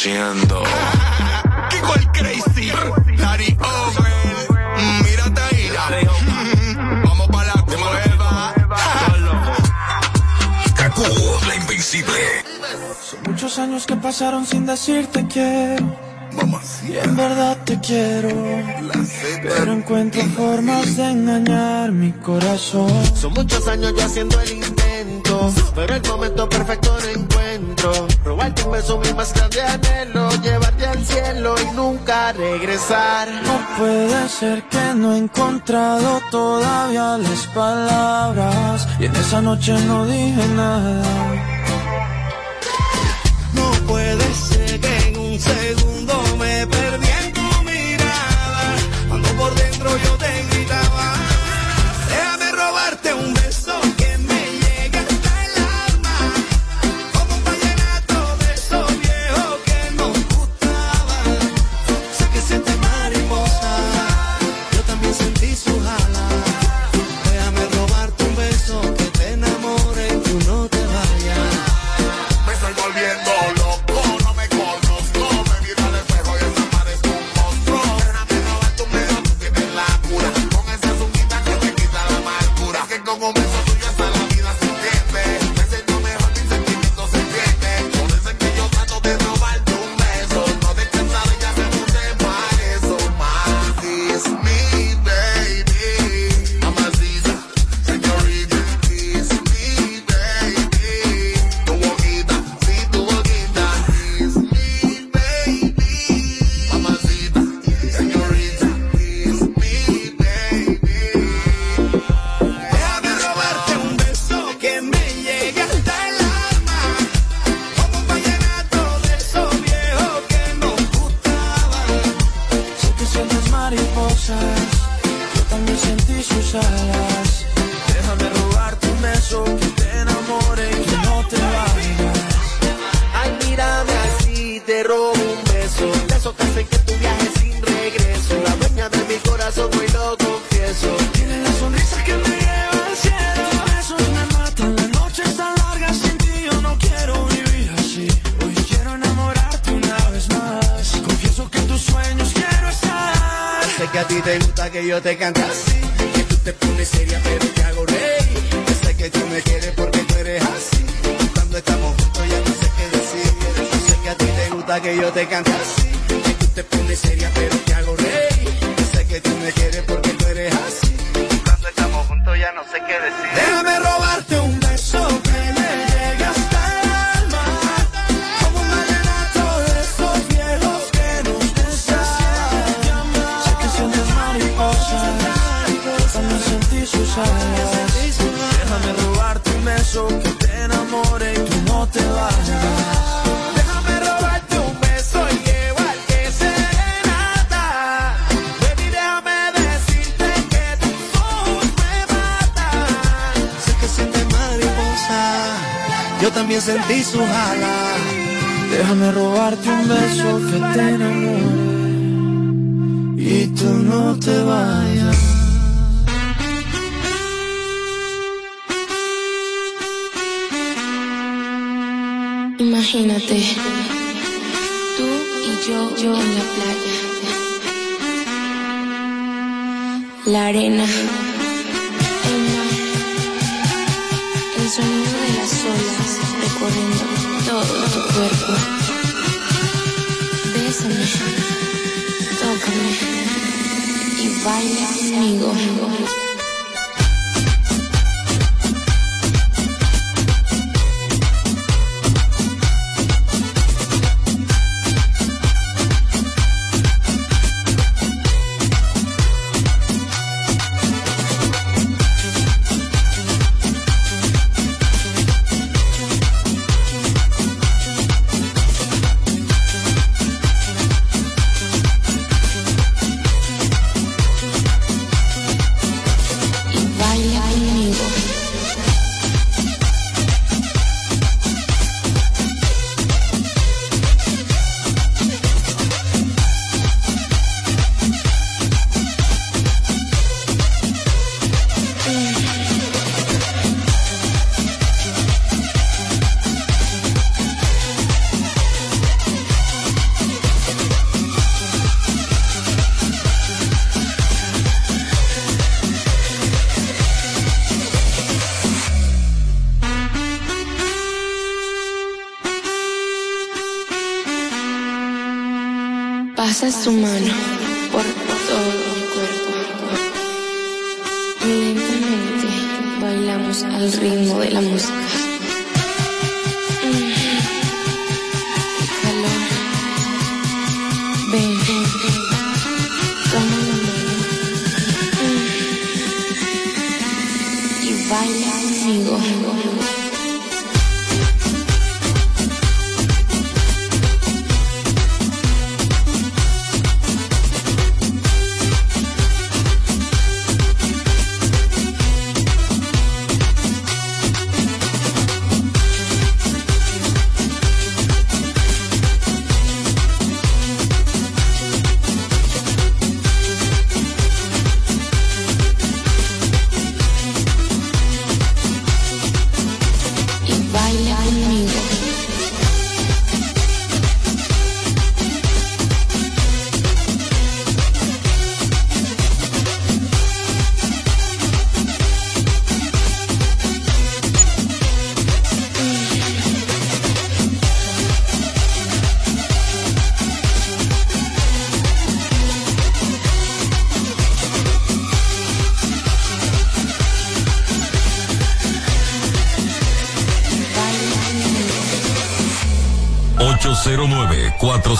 haciendo. Kiko el Crazy, Larry Over, mira Taira. Vamos para la cueva. Kaku, la invencible. Son muchos años que pasaron sin decirte quiero. Mamacita. En verdad te quiero, pero encuentro formas de engañar mi corazón. Son muchos años yo haciendo el intento, pero el momento perfecto no adentro. Robarte un beso, mi más grande anhelo. Llevarte al cielo y nunca regresar. No puede ser que no he encontrado todavía las palabras. Y en esa noche no dije nada. No puede ser que en un segundo me perdí en tu mirada. Cuando por dentro yo tengo. yo te canto así. Que tú te pones seria, pero te hago rey. Yo sé que tú me quieres porque tú eres así. Cuando estamos juntos ya no sé qué decir. Yo sé que a ti te gusta que yo te canto así. Bésame, tócame y baila conmigo.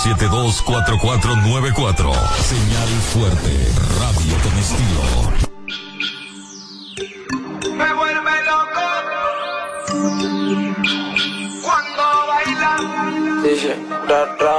872-4494. Señal fuerte, radio con estilo. Me vuelve loco cuando baila. Dice, ra, ra.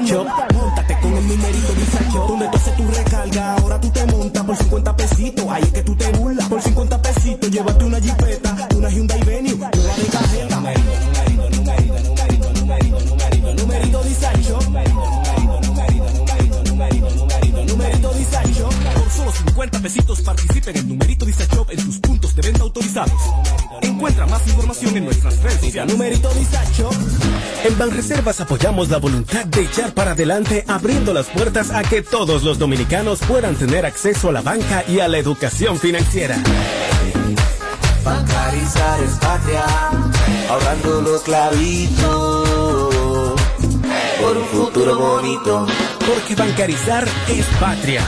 Numerito disacho. Móntate con el numerito disacho. Donde tú haces tu recarga, ahora tú te montas por 50 pesitos. Ahí es que tú te burlas. Por 50 pesitos, llévate una jipeta, más información en nuestras redes sociales. Numerito disacho. En Banreservas apoyamos la voluntad de echar para adelante abriendo las puertas a que todos los dominicanos puedan tener acceso a la banca y a la educación financiera. Bancarizar es patria, ahorrando los clavitos por un futuro bonito. Porque bancarizar es patria.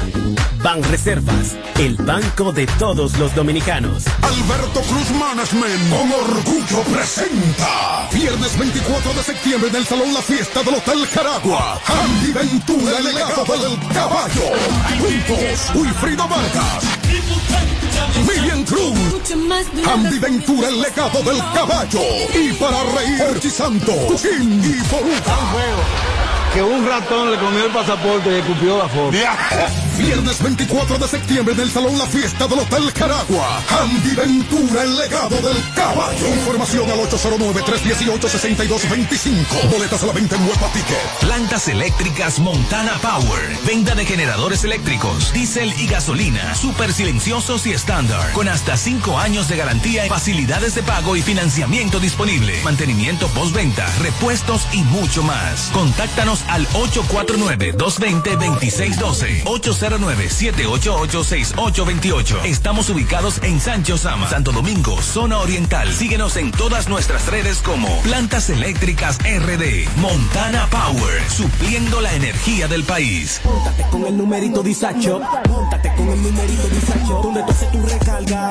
Banreservas, el banco de todos los dominicanos. Alberto Cruz Management con orgullo presenta. Viernes 24 de septiembre en el Salón La Fiesta del Hotel Caragua. Andy Ventura el legado del caballo. Juntos Wilfrido Vargas. Miriam Cruz. Andy Ventura el legado del caballo. Y para reír Santos King y Boruca Que un ratón le comió el pasaporte y escupió la foto. Viernes 24 de septiembre en el Salón La Fiesta del Hotel Caragua. Andy Ventura, el legado del caballo. Información al 809-318-6225. Boletas a la venta en Huepa Ticket. Plantas eléctricas Montana Power. Venta de generadores eléctricos, diésel y gasolina. Súper silenciosos y estándar. Con hasta 5 años de garantía, facilidades de pago y financiamiento disponible. Mantenimiento postventa, repuestos y mucho más. Contáctanos al 849-220-2612. 809-788-6828. Estamos ubicados en Sancho Sama, Santo Domingo, zona oriental. Síguenos en todas nuestras redes como Plantas Eléctricas RD. Montana Power, supliendo la energía del país. Móntate con el numerito Disacho. Móntate con el numerito Disacho. Donde tú haces tu recarga,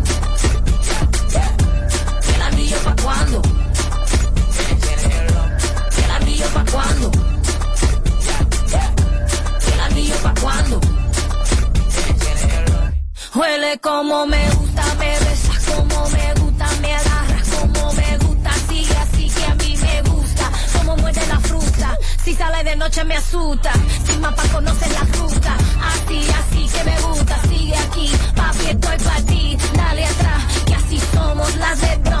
Huele como me gusta, me besas como me gusta, me agarras como me gusta, sigue así que a mí me gusta, como muerde la fruta, si sale de noche me asusta, sin mapa conoce la ruta, así, así que me gusta, sigue aquí, papi estoy para ti, dale atrás, que así somos las de Bronx,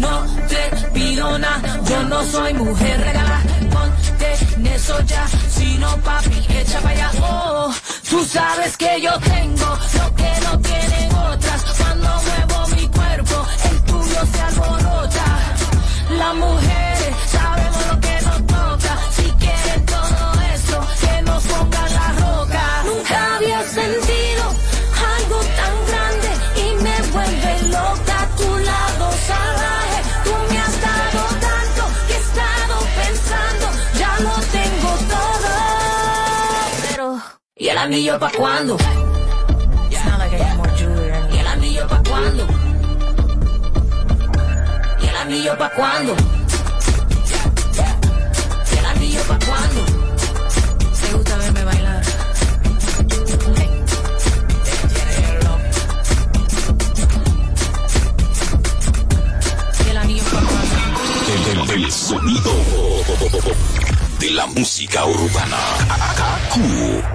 No te pido nada, yo no soy mujer regalada. Ponte eso ya, si no papi, echa para allá. Oh, tú sabes que yo tengo lo que no tienen otras. Cuando muevo mi cuerpo, el tuyo se alborota. Las mujeres anillo pa' cuándo? ¿Y el anillo pa' cuándo? ¿Y el anillo pa' cuándo? ¿Y el anillo pa' cuándo? ¿Te gusta verme bailar? ¿Y el anillo pa' cuándo? El, el sonido de la música urbana. Kaku.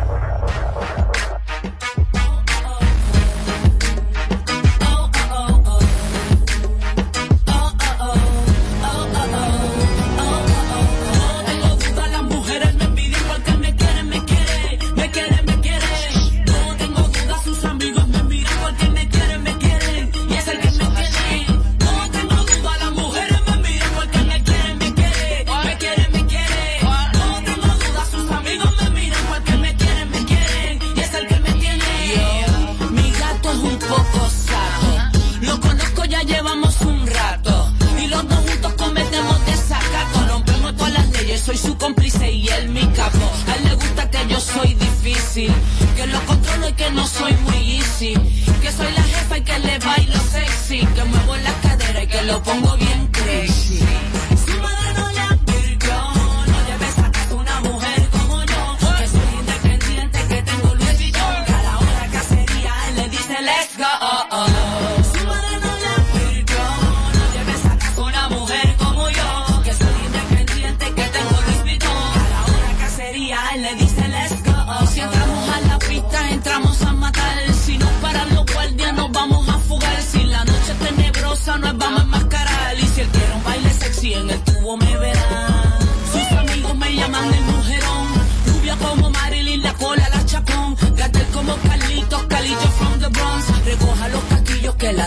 Pongo bien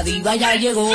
diva ya llegó.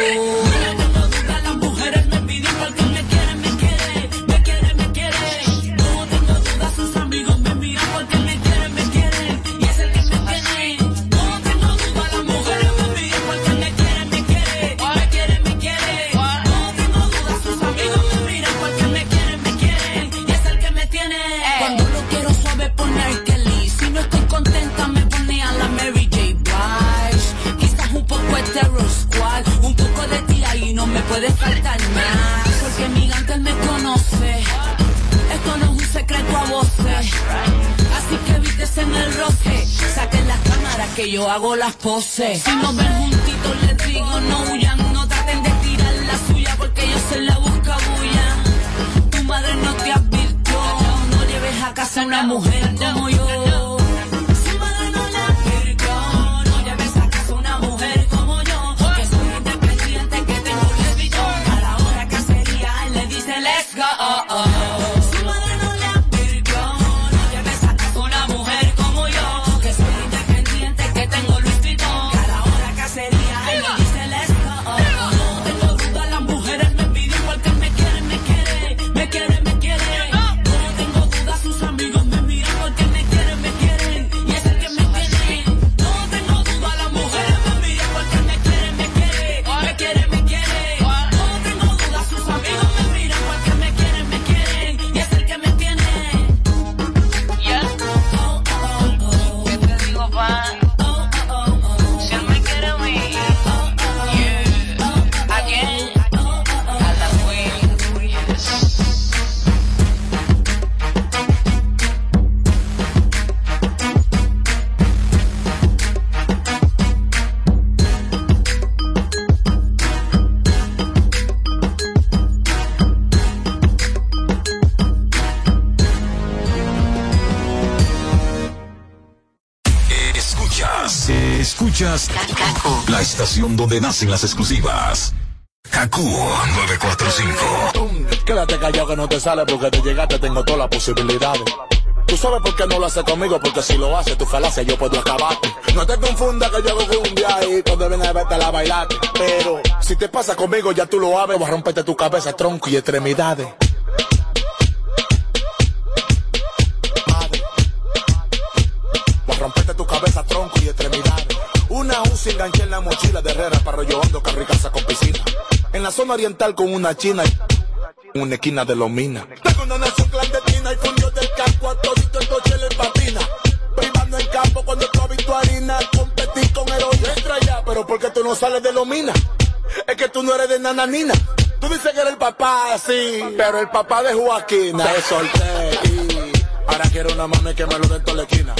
Que yo hago las poses. Si nos ven juntitos les digo no huyan. No traten de tirar la suya porque yo se la busca bulla. Tu madre no te advirtió. No lleves a casa una mujer como yo. Su madre no le advirtió. No lleves a casa una mujer como yo. Que soy estación donde nacen las exclusivas. Kaku 945. Quédate callado que no te sale porque te llegaste, tengo todas las posibilidades. Tú sabes por qué no lo haces conmigo, porque si lo haces, tu falacia yo puedo acabarte. No te confundas que yo hago cumbia y cuando vienes a verte la bailarte. Pero si te pasa conmigo, ya tú lo sabes, voy a romperte tu cabeza, tronco y extremidades. UCI enganché en la mochila de Herrera para rollo hondo, carricasa con piscina. En la zona oriental con una china y una esquina de los minas. Tengo una nación clandestina y fundió del campo a todito el coche le patina. Privando en campo cuando tú has visto harina, competí con heroína. Entra ya, pero ¿por qué tú no sales de los minas? Es que tú no eres de nananina. Tú dices que eres el papá, sí, pero el papá de Joaquina. Te solté ahora quiero una mami que me lo dé en toda la esquina.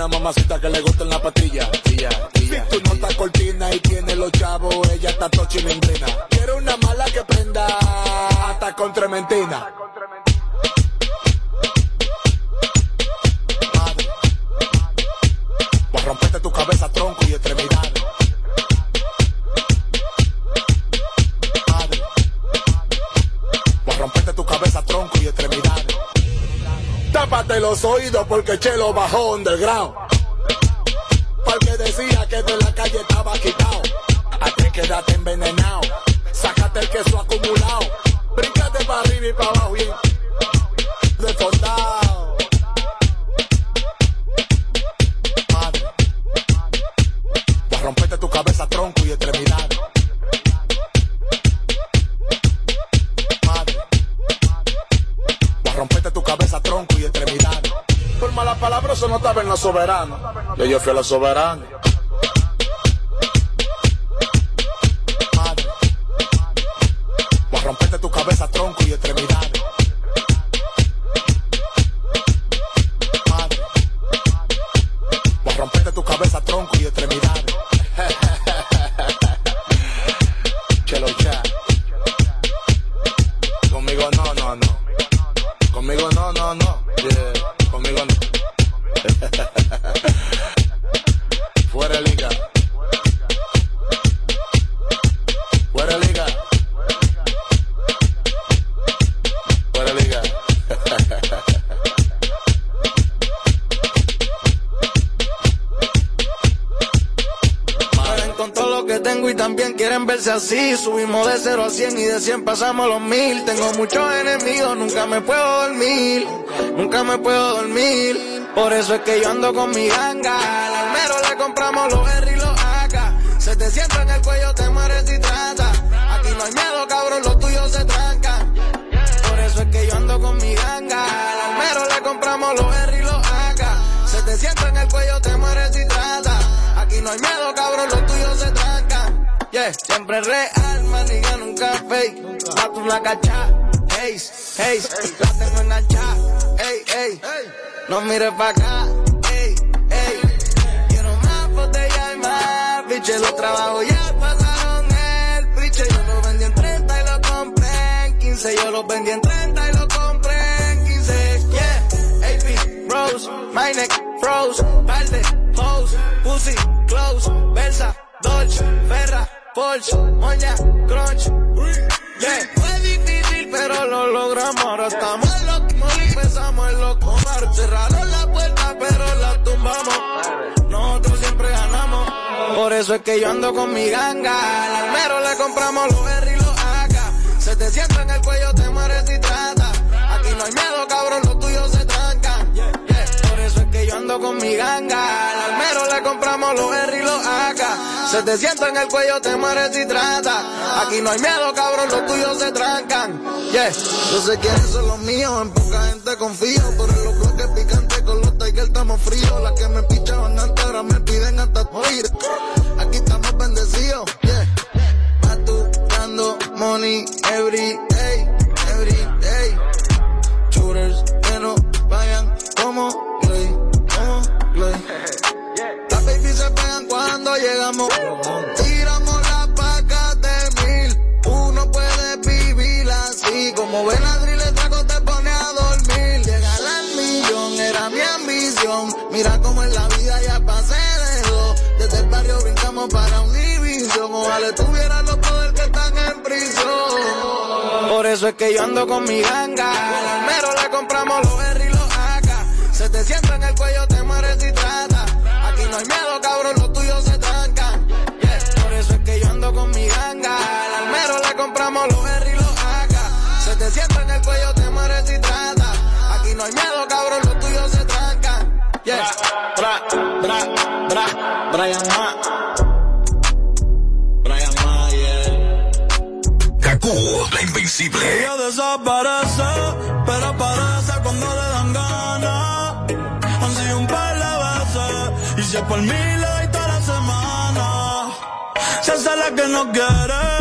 Una mamacita que le gusta en la patilla. tía, tía, si tú no estás cortina y tiene los chavos, ella está tochilindrina. Quiero una mala que prenda hasta con trementina. Los oídos porque Chelo bajó underground. Porque decía que de la calle estaba quitado. A ti quédate envenenado. Sácate el queso acumulado. Bríncate para arriba y para abajo bien. Eso no estaba en la soberana. Yo fui a la soberana. Así. Subimos de 0 a 100 y de 100 pasamos los mil. Tengo muchos enemigos, nunca me puedo dormir. Nunca me puedo dormir. Por eso es que yo ando con mi ganga. Al almero le compramos los R y los AK. Se te sienta en el cuello, te mueres y trata. Aquí no hay miedo, cabrón, los tuyos se trancan. Por eso es que yo ando con mi ganga. Al almero le compramos los Siempre real, maniga, nunca fake. Pa' tu la cacha, hey, hey, la tengo en ancha, hey, hey. No mires pa' acá, hey, hey. Quiero más botella y más, biche, los trabajos ya pasaron el biche. Yo lo vendí en 30 y lo compré en 15. Yo lo vendí en 30 y lo compré en 15. Yeah, AP, Rose, my neck, froze, palde, pose, pussy, close, Versa, Dolce, Ferra, Porsche, Moña, Crunch. Yeah, fue difícil, pero lo logramos. Ahora estamos en empezamos en lo comar. Cerraron la puerta, pero la tumbamos. Nosotros siempre ganamos. Por eso es que yo ando con mi ganga. Al almero le compramos los R y los AK. Se te sienta en el cuello, te mueres y trata. Aquí no hay miedo, cabrón, los tuyos se trancan. Yeah. Por eso es que yo ando con mi ganga. Al almero le compramos los R y los AK. Se te sienta en el cuello, te mueres y trata. Aquí no hay miedo, cabrón, los tuyos se trancan. Yeah. Yo sé quiénes son los míos, en poca gente confío. Por los bloques picantes con los Tiger estamos fríos. Las que me pichaban antes ahora me piden hasta morir. Aquí estamos bendecidos. Yeah. Money every day, every day. Shooters que no vayan como llegamos. Tiramos las pacas de mil. Uno puede vivir así. Como Benadryl el trago te pone a dormir. Llegar al millón era mi ambición. Mira cómo en la vida ya pasé de dos. Desde el barrio brincamos para Univision. Ojalá tuviera los poderes que están en prisión. Por eso es que yo ando con mi ganga. Al almero le compramos los R y los AK. Se te sienta en el cuello, te mueres y trata. Aquí no hay miedo, cabrón, compramos los R y los AK. Se te sienta en el cuello, te mueres y trata. Aquí no hay miedo, cabrón, los tuyos se trancan. Yeah. Bra, bra, bra, Brian Ma. Brian Mayer. Kaku, la invencible. Ella desaparece, pero aparece cuando le dan ganas. Han sido un par de veces, y si es por mí le doy toda la semana. Se hace la que no quiere,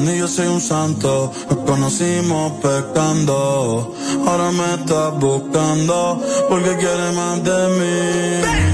ni yo soy un santo. Nos conocimos pecando, ahora me estás buscando porque quiere más de mí.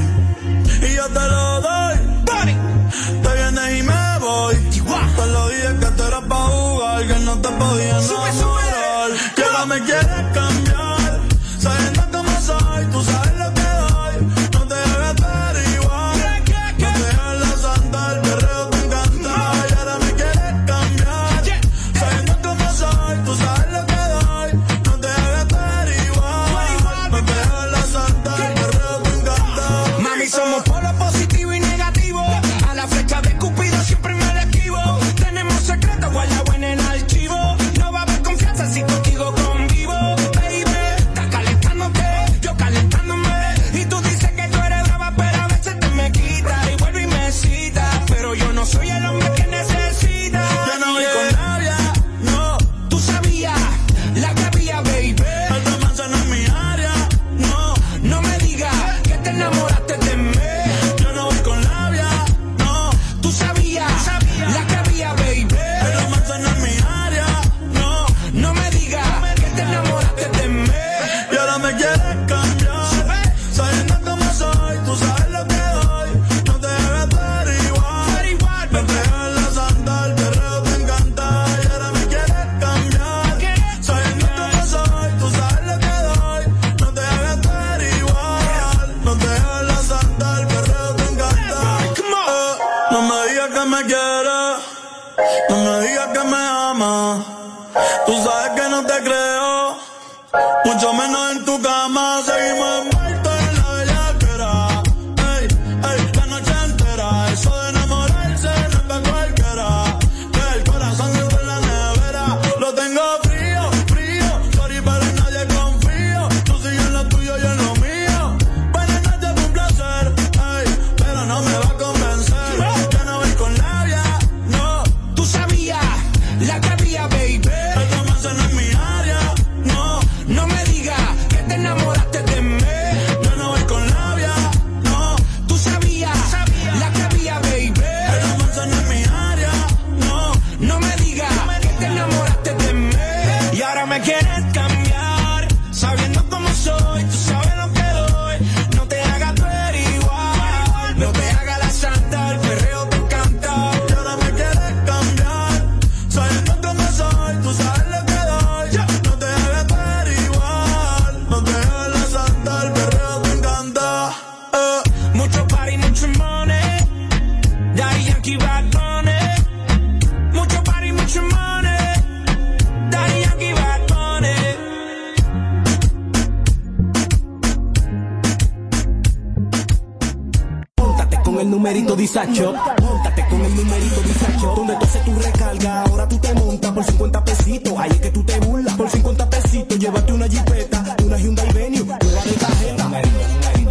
Sacho. Montate con el numerito bisacho. Donde tú haces tu recarga, ahora tú te montas por 50 pesitos. Ahí es que tú te burlas por 50 pesitos. Llévate una jipeta, una Hyundai Venue, nueva de cajeta. Numerito,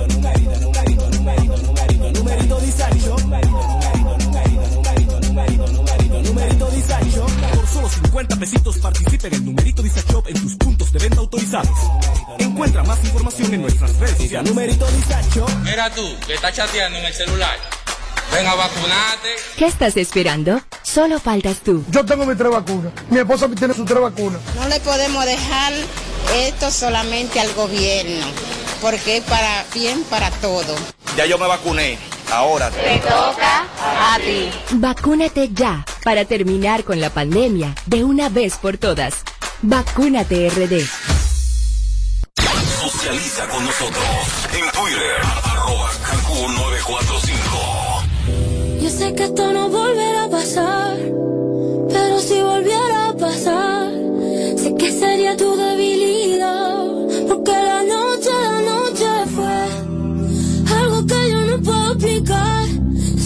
numerito, numerito, numerito, numerito, numerito. Numerito. Por solo 50 pesitos participe en el numerito disacho en tus puntos de venta autorizados. Encuentra más información en nuestras redes sociales. Numerito disacho. Mira tú, que estás chateando en el celular. Ven a vacunarte. ¿Qué estás esperando? Solo faltas tú. Yo tengo mis tres vacunas. Mi esposa tiene sus tres vacunas. No le podemos dejar esto solamente al gobierno, porque es para bien para todo. Ya yo me vacuné. Ahora te toca a ti. Vacúnate ya para terminar con la pandemia de una vez por todas. Vacúnate RD. Socializa con nosotros en Twitter arroba 945 Sé que esto no volverá a pasar, pero si volviera a pasar, sé que sería tu debilidad, porque la noche, la noche fue algo que yo no puedo explicar,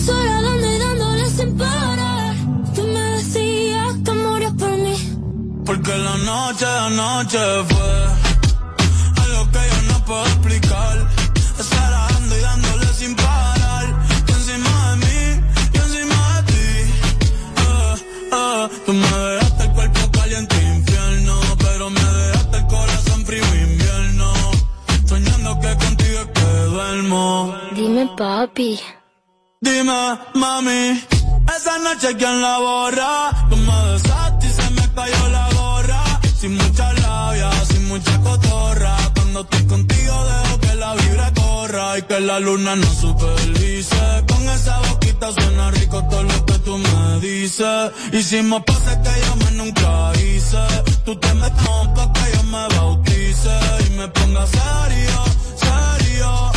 sola dando y dándole sin parar. Tú me decías que morías por mí, porque la noche, la noche fue algo que yo no puedo explicar. Papi. Dime, mami, esa noche quién la borra. Tú me besaste y se me cayó la gorra. Sin mucha labia, sin mucha cotorra. Cuando estoy contigo dejo que la vibra corra y que la luna no supervise. Con esa boquita suena rico todo lo que tú me dices. Hicimos pases que yo me nunca hice. Tú te metes pa' que yo me bautice y me ponga serio, serio.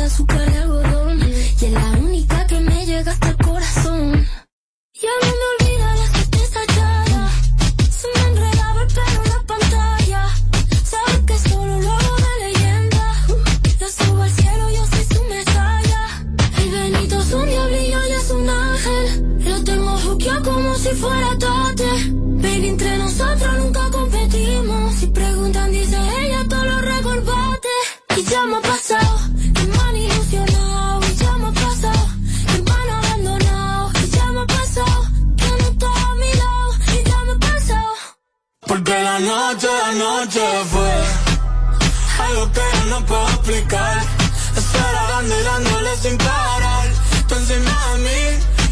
Dulce, azúcar y algodón. Y es la única que me llega hasta el corazón. Ya no me olvida la tristeza ya. Se me enredaba el pelo en la pantalla. Sabes que solo lo de leyenda. Yo subo al cielo, yo soy su mesaya. El Benito es un diablillo y es un ángel. Lo tengo juqueado como si fuera tate. Baby, entre nosotros Porque la noche, la noche fue algo que yo no puedo explicar. Estar dando y dándole sin parar. Tú encima de mí,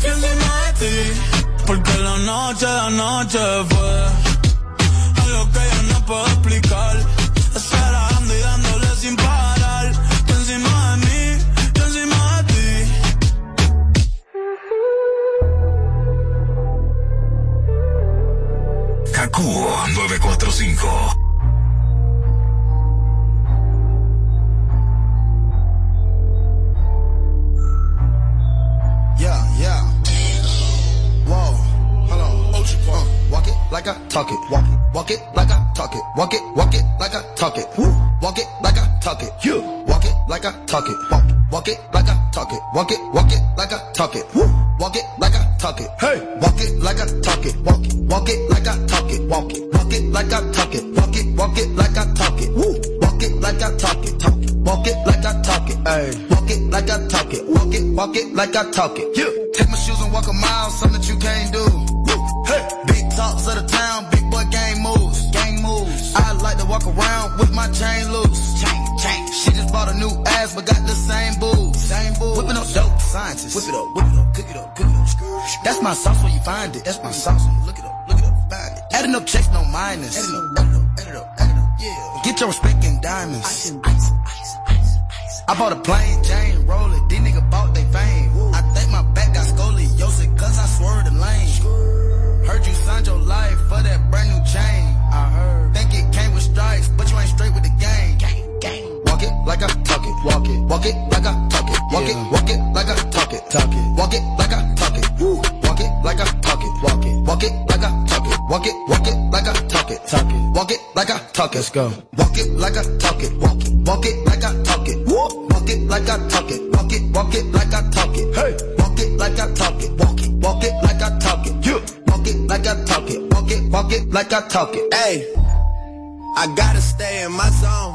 yo encima de ti. Porque la noche, la noche fue algo que yo no puedo explicar. 5. Uh, like I talk it. Walk it, walk it like I talk it. Walk it, walk it like I talk it. Woo. Walk it like I talk it. You walk it like I talk it. Walk, walk it like I talk it. Walk it, walk it like I talk it. Woo. Walk it like I talk it. Hey, walk it like I talk it. Walk it, walk it like I talk it. Walk it, walk it like I talk it. Walk it, walk it like I talk it. Woo. Walk it like I talk it. Talk it. Walk it like I talk it. Hey, walk it like I talk it. Walk it, walk it like I talk it. Yeah. Take my shoes and walk a mile, something that you can't do. Woo. Hey, big talks of the town, big boy gang moves. Gang moves. I like to walk around with my chain loose. Bought a new ass, but got the same boobs. Same boobs. Whipping up dope, scientists. Whip it up, whip it up, cook it up, cook it up. That's my sauce when you find it. That's my sauce when you look it up, look it up, find it. Adding up checks, no minus. Add it up, add it up, add it up, add it up. Yeah. Get your respect in diamonds. Ice, ice, ice, ice, ice. I bought a plain Jane, roll it. These niggas bought they fame. Walk it. Walk it like I talk it. Walk it. Walk it like I talk it. Talk it. Walk it like I talk it. Woo. Walk it like I talk it. Walk it. Walk it like I talk it. Walk it. Walk it like I talk it. Talk it. Walk it like I talk it. Let's go. Walk it like I talk it. Walk it. Walk it like I talk it. Woo. Walk it like I talk it. Walk it. Walk it like I talk it. Hey. Walk it like I talk it. Walk it. Walk it like I talk it. You. Walk it like I talk it. Walk it. Walk it like I talk it. Hey, I gotta stay in my zone.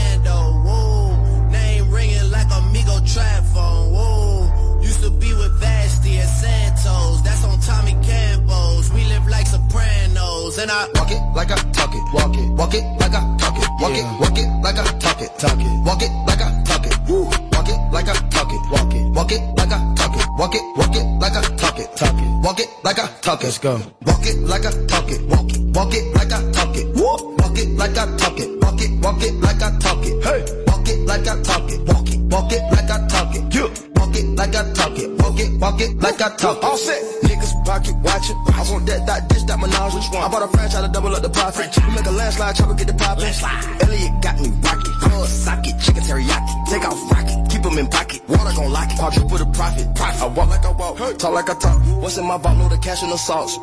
Vasti Santos. That's on Tommy Campos. We live like Sopranos. And I Walk it like I talk it. Walk it. Walk it like I talk it. Walk it. Walk it like I talk it. Talk it. Walk it like I talk it. Woo. Walk it like I talk it. Walk it, walk it like I talk it. Walk it, walk it like I talk it. Talk it, walk it like I talk it. Let's go. Walk it like I talk it. Walk it, walk it like I talk it. Walk, walk it like I talk it. Walk it, walk it like I talk it. Hey, walk it like I talk it. Walk it, walk it like I talk it. Yeah. It like I talk it. Walk it, walk it like I talk it. All set. Niggas pocket watching. I want that, that, dish, that menage. Which one? I bought a franchise to double up the profit. We make a landslide, chopper get the poppin'. Elliot got me rocket. Socket, chicken teriyaki. Take off rocket, keep 'em in pocket. Water gon' lock it. Quadruple the profit. profit. I walk like I walk, talk like I talk. What's in my vault? Know the cash and the sauce.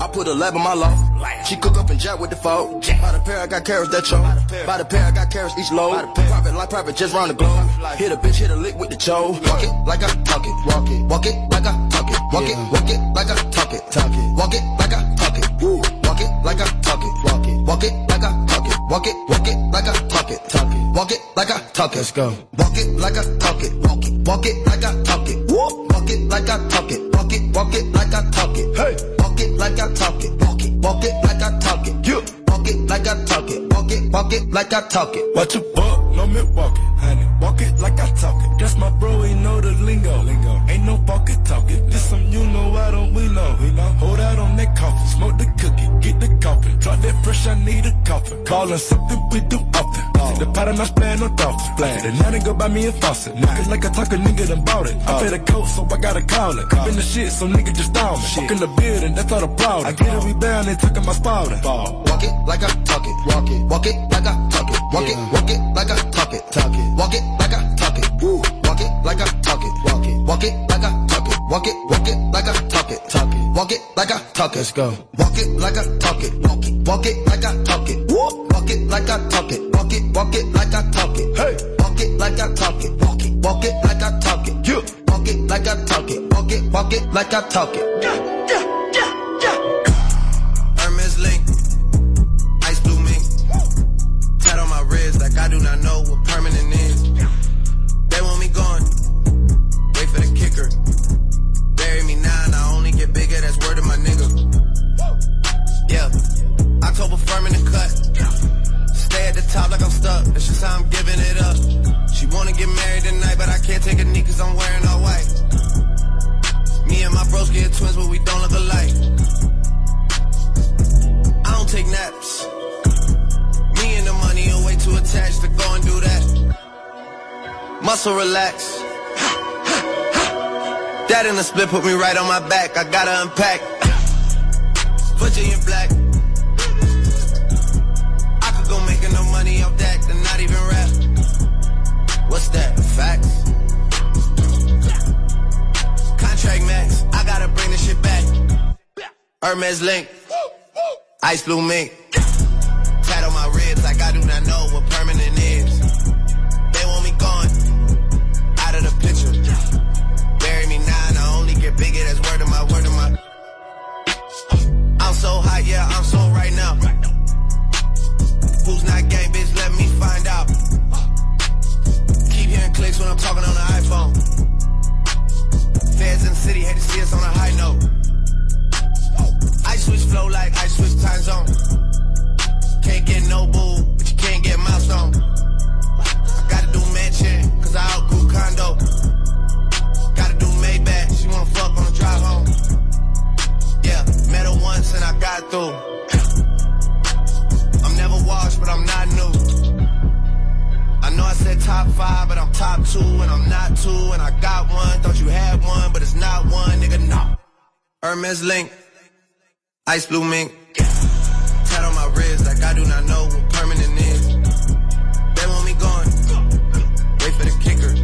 I put a lab in my loft. She cook up and jack with the folk. By the pair, I got carrots that choke. By the pair, I got carrots each load. Private like private, just round the globe. Hit a bitch, hit a lick with the choke. Walk it like I talk it. Walk it, walk it like I talk it. Walk it, walk it like I talk it. Talk it, walk it like I talk it. Walk it like I talk it. Walk it, walk it like I talk it. Walk it, walk it like I talk it. Talk it, walk it like I talk it. Let's go. Walk it like I talk it. Walk it, walk it like I talk it. Woo. Walk it like I talk it. Walk it, walk it like I talk it. Hey, walk it like I talk it. Walk it, walk it like I talk it. Yeah. Walk it like I talk it. Walk it, walk it like I talk it. Watch your buck, no me walk it, honey. Walk it like I talk it. That's my bro, he know the lingo. lingo. Ain't no pocket talking. This some you know, I don't we know. We know. Hold out on that coffin, smoke the cookie, get the coffin. Drop that fresh, I need a coffin. Callin' something we do often. Take the pot and I spare no dolphin. Plan. Then now they go buy me a faucet. Nigga like I talk a nigga done bought it. I pay the coat, so I gotta call it. Been the shit, so nigga just down me. Fuck in the building, that's all the problem. I get a rebound, they talking my spouting. Walk it like I talk it. Walk it, walk it like I talk it. Walk it, walk it like I talk it. Talk it, walk it like I talk it. Woo. Walk it like I talk it. Walk it, walk it like I talk it. Walk it, walk it like I talk it. Talk it, walk it like I talk it. Let's go. Walk it like I talk it. Walk it, walk it like I talk it. Woo. Walk it like I talk it. Walk it, walk it like I talk it. Hey, walk it like I talk it. Walk it, walk it like I talk it. Yeah. Walk it like I talk it. Walk it, walk it like I talk it. Yeah, yeah, In the cut. Stay at the top like I'm stuck. That's just how I'm giving it up. She wanna get married tonight, but I can't take a knee cause I'm wearing all white. Me and my bros get twins, but we don't look alike. I don't take naps. Me and the money are way too attached to go and do that. Muscle relax. That in the split put me right on my back. I gotta unpack. Virginia black. What's that? Facts. Contract max. I gotta bring this shit back. Hermes link. Ice blue mink. Tat on my ribs like I do not know what permanent is. They want me gone. Out of the picture. Bury me now and I only get bigger. That's word of my word of my. I'm so hot, yeah, I'm so right now. Who's not gang, bitch? Let me find out. When I'm talking on the iPhone. Feds in the city hate to see us on a high note. I switch flow like I switch time zone. Can't get no boo, but you can't get milestone. I gotta do mansion, cause I outgrew condo. Gotta do Maybach, she wanna fuck on the drive home. Yeah, met her once and I got through. I'm never washed, but I'm not new. I know I said top five, but I'm top two, and I'm not two, and I got one. Thought you had one, but it's not one, nigga, no. Hermes link, ice blue mink. Tat on my wrist like I do not know what permanent is. They want me gone. Wait for the kicker.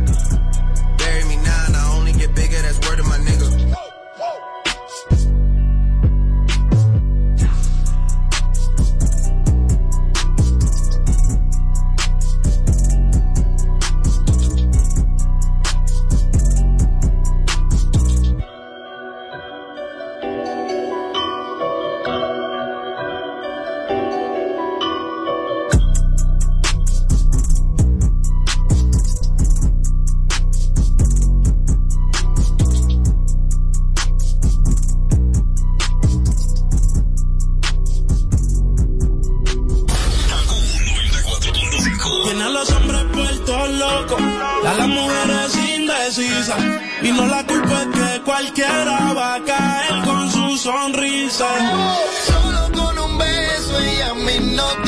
sonrisa. Solo con un beso ella me nota.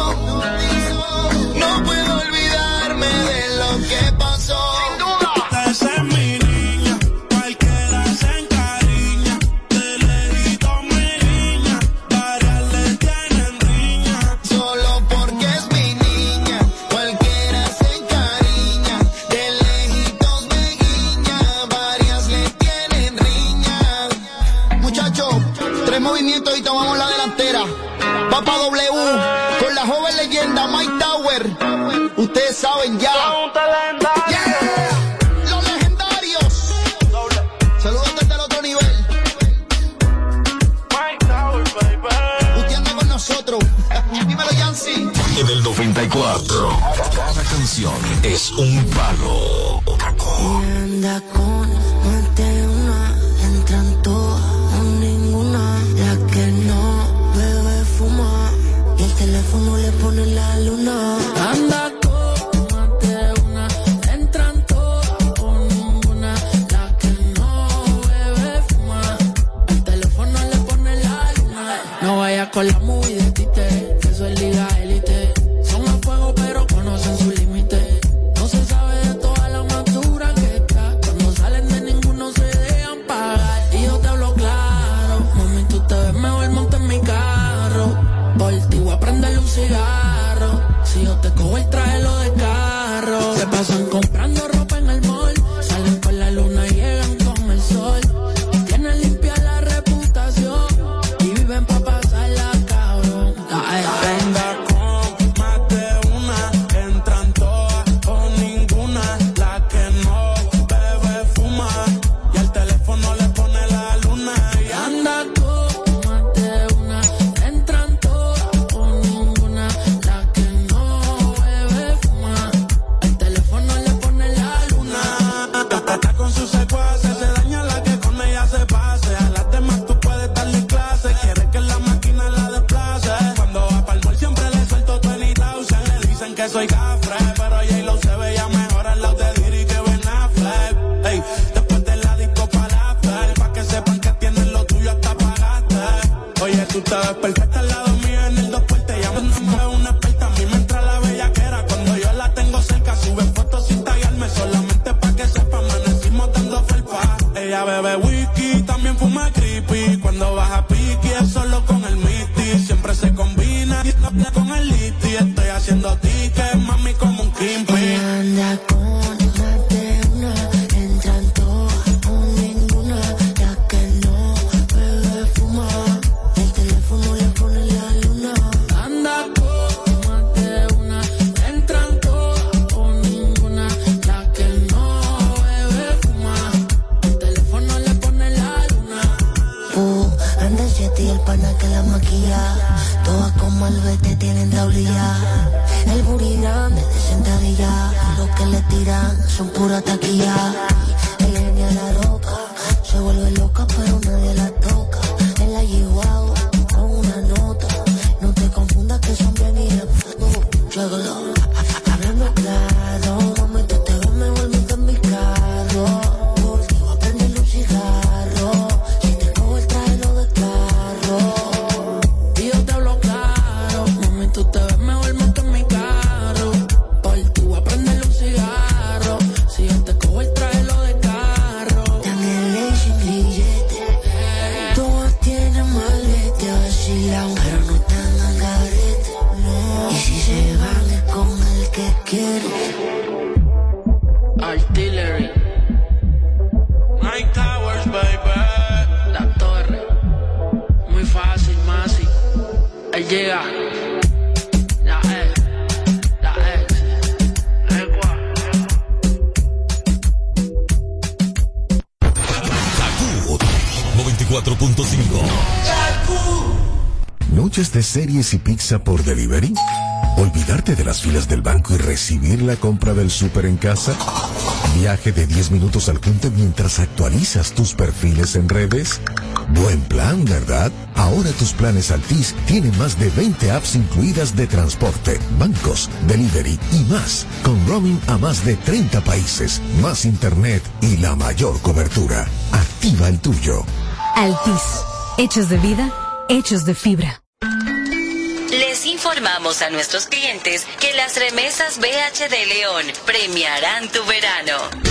es un palo. Taco. Anda con por delivery? ¿Olvidarte de las filas del banco y recibir la compra del súper en casa? ¿Viaje de 10 minutos al junte mientras actualizas tus perfiles en redes? Buen plan, ¿verdad? Ahora tus planes Altis tienen más de 20 apps incluidas de transporte, bancos, delivery y más, con roaming a más de 30 países, más internet y la mayor cobertura. Activa el tuyo. Altis. Hechos de vida, hechos de fibra. Informamos a nuestros clientes que las remesas BH de León premiarán tu verano.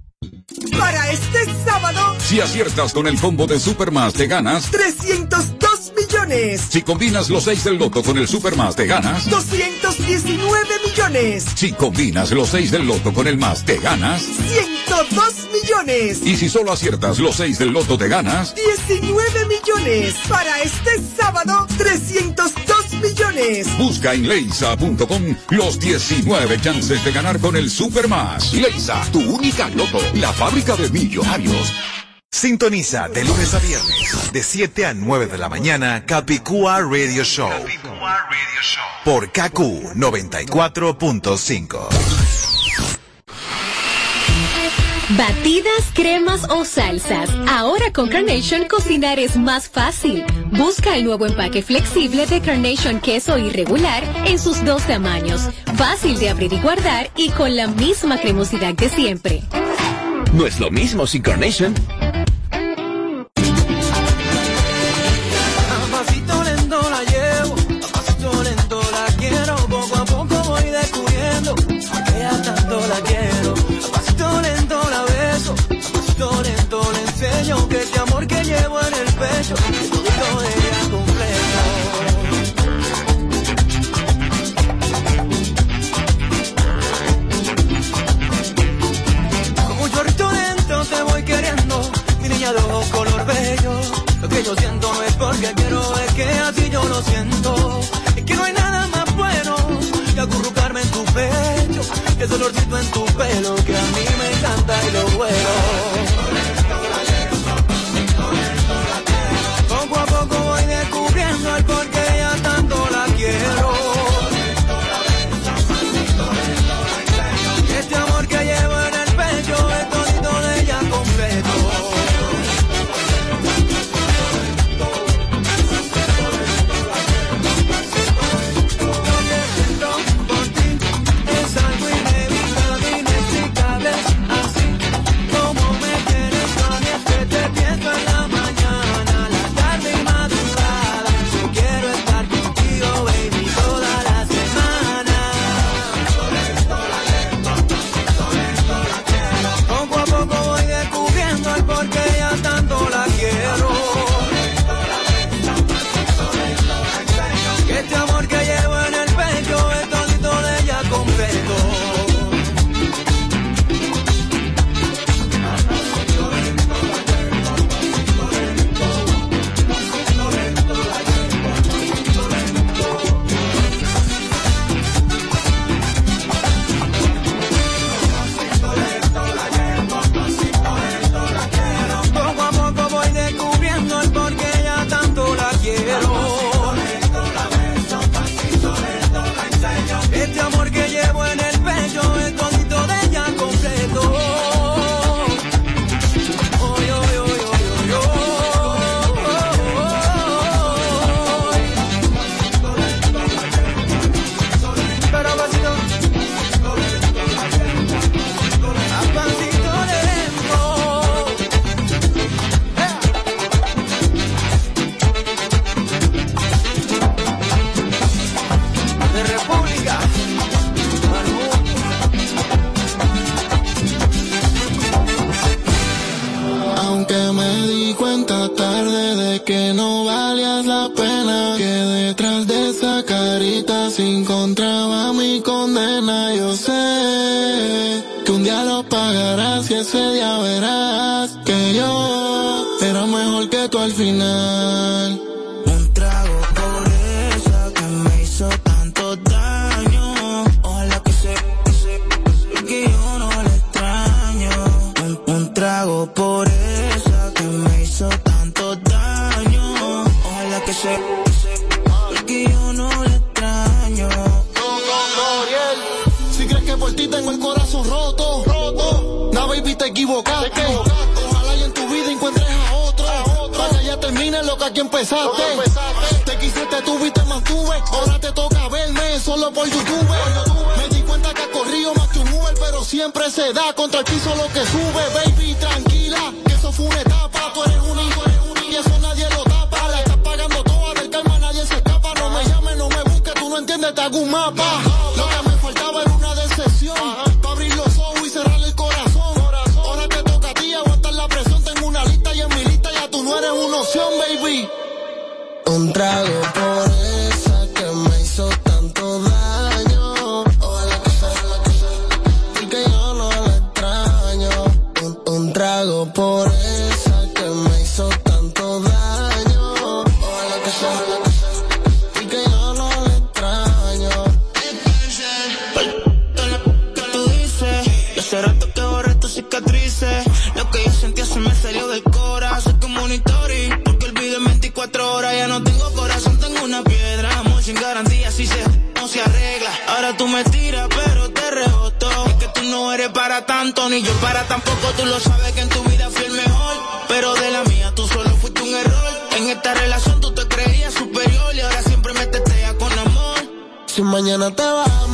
Si aciertas con el combo de Supermas te ganas. 302 millones, Si combinas los 6 del loto con el Supermas te ganas. 219 millones, Si combinas los 6 del loto con el más te ganas. 102 millones, Y si solo aciertas los 6 del loto te ganas. 19 millones. Para este sábado, 302 millones. Busca en leisa.com los 19 chances de ganar con el Supermas. Leisa, tu única loto, la fábrica de millonarios. Sintoniza de lunes a viernes, de 7 a 9 de la mañana, Capicúa Radio Show. Por KQ 94.5. Batidas, cremas o salsas. Ahora con Carnation cocinar es más fácil. Busca el nuevo empaque flexible de Carnation queso irregular en sus dos tamaños. Fácil de abrir y guardar y con la misma cremosidad de siempre. No es lo mismo sin Carnation. Que yo siento no es porque quiero, es que así yo lo siento. Es que no hay nada más bueno que acurrucarme en tu pecho, que ese olorcito en tu pelo, que a mí me encanta y lo vuelo. Que se, yo no le extraño. Si crees que por ti tengo el corazón roto, roto. No, baby, te equivocaste. Ojalá y en tu vida encuentres a otro. Para que ya termine lo que aquí empezaste. Te quise, te tuve y te mantuve. Ahora te toca verme solo por YouTube. Me di cuenta que corrido más que un Uber, pero siempre se da contra el piso lo que sube. Baby, tranquila, que eso fue una etapa. Tú eres eres una y eso te un mapa. Lo que me faltaba era una decepción. Para abrir los ojos y cerrar el corazón. Ahora te toca a ti aguantar la presión. Tengo una lista y en mi lista ya tú no eres una opción, baby. Un trago por tanto, ni yo para tampoco. Tú lo sabes que en tu vida fui el mejor. Pero de la mía tú solo fuiste un error. En esta relación tú te creías superior. Y ahora siempre me testeas con amor. Si mañana te vas,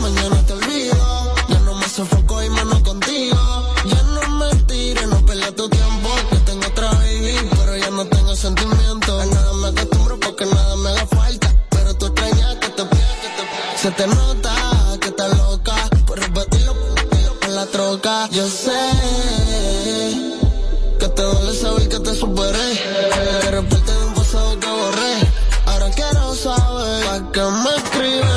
qué me escribes,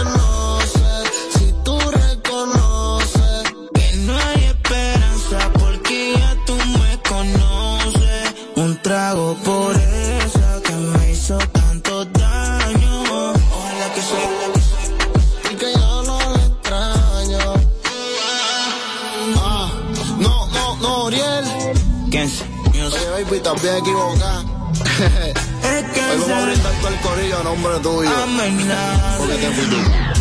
Porque te fui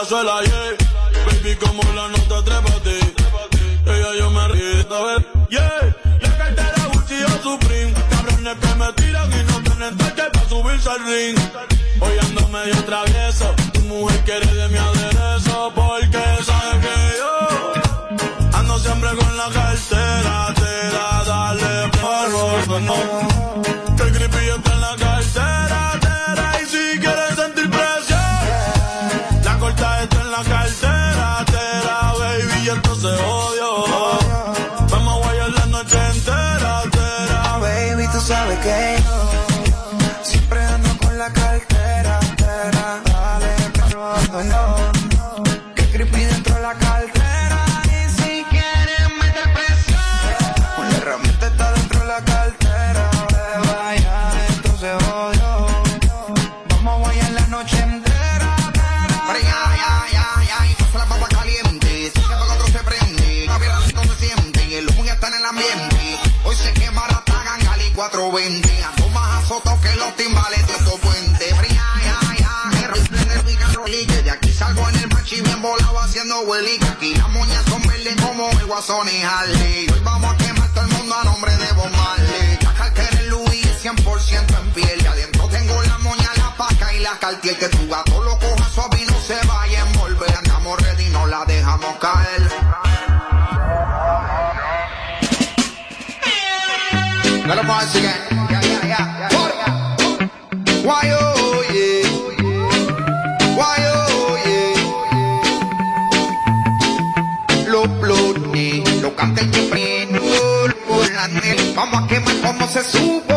la suela, yeah. Baby, como la nota, trépate. Ella yo me río, ¿sabes? Yeah. La cartera Gucci o Supreme. Cabrones que me tiran y no tienen tache para subirse al ring. Hoy ando medio travieso. Tu mujer quiere de mi aderezo. Porque sabe que yo ando siempre con la cartera. Te la dale por no. y entonces odio. Los timbales otro puente. De aquí salgo en el machi bien volado haciendo huelica. Aquí las moñas son verdes como el guasón y Harley. Hoy vamos a quemar todo el mundo a nombre de Bob Marley. Chacal que el Louis 100% en piel. Y adentro tengo la moña, la paca y la cartier. Que tu gato vamos a quemar como se sube.